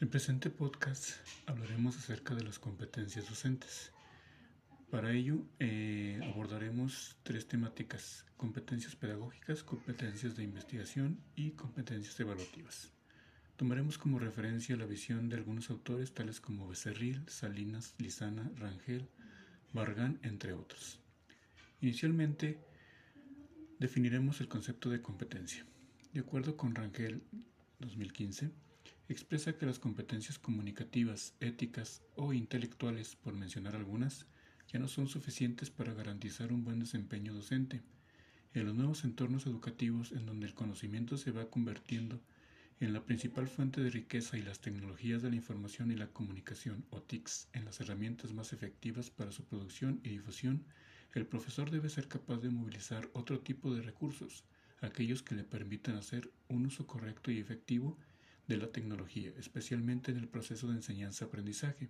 En presente podcast hablaremos acerca de las competencias docentes. Para ello eh, abordaremos tres temáticas, competencias pedagógicas, competencias de investigación y competencias evaluativas. Tomaremos como referencia la visión de algunos autores tales como Becerril, Salinas, Lizana, Rangel, Bargan, entre otros. Inicialmente definiremos el concepto de competencia. De acuerdo con Rangel 2015, expresa que las competencias comunicativas, éticas o intelectuales, por mencionar algunas, ya no son suficientes para garantizar un buen desempeño docente. En los nuevos entornos educativos en donde el conocimiento se va convirtiendo en la principal fuente de riqueza y las tecnologías de la información y la comunicación, o TICs, en las herramientas más efectivas para su producción y difusión, el profesor debe ser capaz de movilizar otro tipo de recursos, aquellos que le permitan hacer un uso correcto y efectivo de la tecnología, especialmente en el proceso de enseñanza-aprendizaje,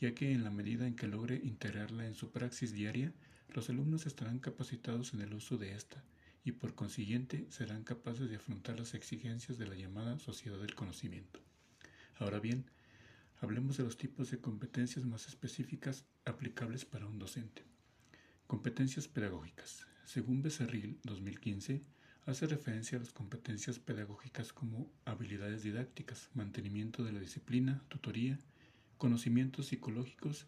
ya que en la medida en que logre integrarla en su praxis diaria, los alumnos estarán capacitados en el uso de esta y por consiguiente serán capaces de afrontar las exigencias de la llamada sociedad del conocimiento. Ahora bien, hablemos de los tipos de competencias más específicas aplicables para un docente. Competencias pedagógicas. Según Becerril 2015, hace referencia a las competencias pedagógicas como habilidades didácticas, mantenimiento de la disciplina, tutoría, conocimientos psicológicos,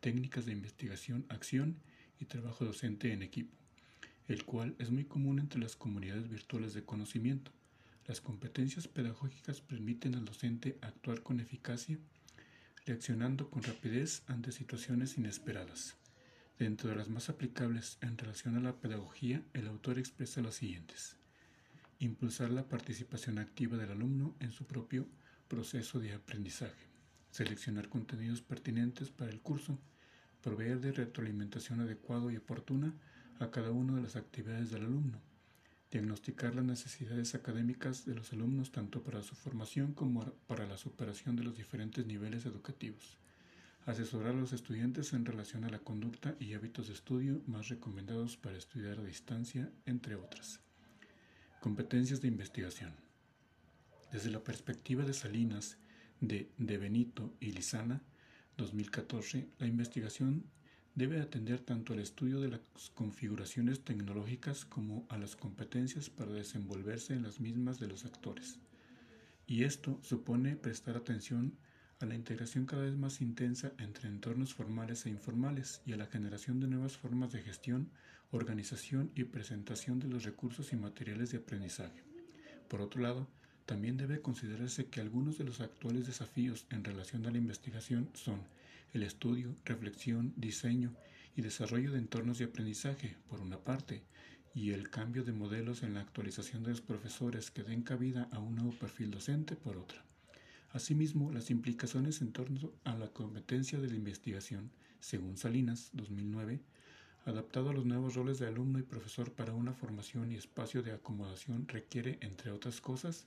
técnicas de investigación, acción y trabajo docente en equipo, el cual es muy común entre las comunidades virtuales de conocimiento. Las competencias pedagógicas permiten al docente actuar con eficacia, reaccionando con rapidez ante situaciones inesperadas. Dentro de las más aplicables en relación a la pedagogía, el autor expresa las siguientes. Impulsar la participación activa del alumno en su propio proceso de aprendizaje. Seleccionar contenidos pertinentes para el curso. Proveer de retroalimentación adecuada y oportuna a cada una de las actividades del alumno. Diagnosticar las necesidades académicas de los alumnos tanto para su formación como para la superación de los diferentes niveles educativos. Asesorar a los estudiantes en relación a la conducta y hábitos de estudio más recomendados para estudiar a distancia, entre otras. Competencias de investigación. Desde la perspectiva de Salinas, de Benito y Lizana, 2014, la investigación debe atender tanto al estudio de las configuraciones tecnológicas como a las competencias para desenvolverse en las mismas de los actores. Y esto supone prestar atención a la integración cada vez más intensa entre entornos formales e informales y a la generación de nuevas formas de gestión, organización y presentación de los recursos y materiales de aprendizaje. Por otro lado, también debe considerarse que algunos de los actuales desafíos en relación a la investigación son el estudio, reflexión, diseño y desarrollo de entornos de aprendizaje, por una parte, y el cambio de modelos en la actualización de los profesores que den cabida a un nuevo perfil docente, por otra. Asimismo, las implicaciones en torno a la competencia de la investigación, según Salinas, 2009, adaptado a los nuevos roles de alumno y profesor para una formación y espacio de acomodación, requiere, entre otras cosas,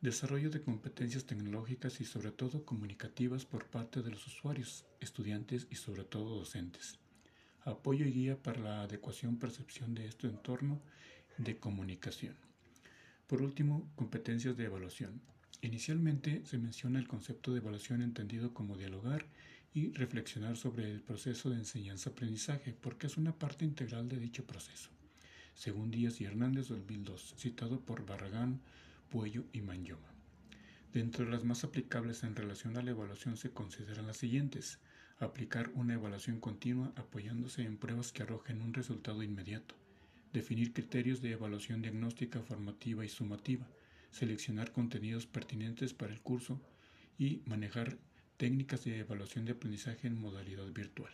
desarrollo de competencias tecnológicas y sobre todo comunicativas por parte de los usuarios, estudiantes y sobre todo docentes. Apoyo y guía para la adecuación percepción de este entorno de comunicación. Por último, competencias de evaluación. Inicialmente se menciona el concepto de evaluación entendido como dialogar y reflexionar sobre el proceso de enseñanza-aprendizaje, porque es una parte integral de dicho proceso, según Díaz y Hernández 2002, citado por Barragán, Puello y Manyoma. Dentro de las más aplicables en relación a la evaluación se consideran las siguientes. Aplicar una evaluación continua apoyándose en pruebas que arrojen un resultado inmediato. Definir criterios de evaluación diagnóstica, formativa y sumativa seleccionar contenidos pertinentes para el curso y manejar técnicas de evaluación de aprendizaje en modalidad virtual.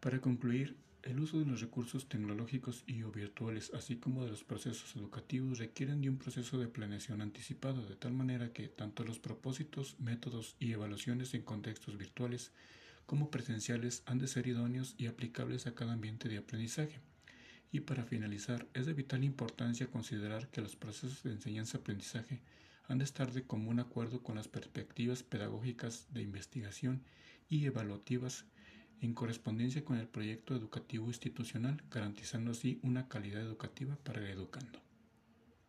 Para concluir, el uso de los recursos tecnológicos y o virtuales, así como de los procesos educativos, requieren de un proceso de planeación anticipado, de tal manera que tanto los propósitos, métodos y evaluaciones en contextos virtuales como presenciales han de ser idóneos y aplicables a cada ambiente de aprendizaje. Y para finalizar, es de vital importancia considerar que los procesos de enseñanza-aprendizaje han de estar de común acuerdo con las perspectivas pedagógicas de investigación y evaluativas en correspondencia con el proyecto educativo institucional, garantizando así una calidad educativa para el educando.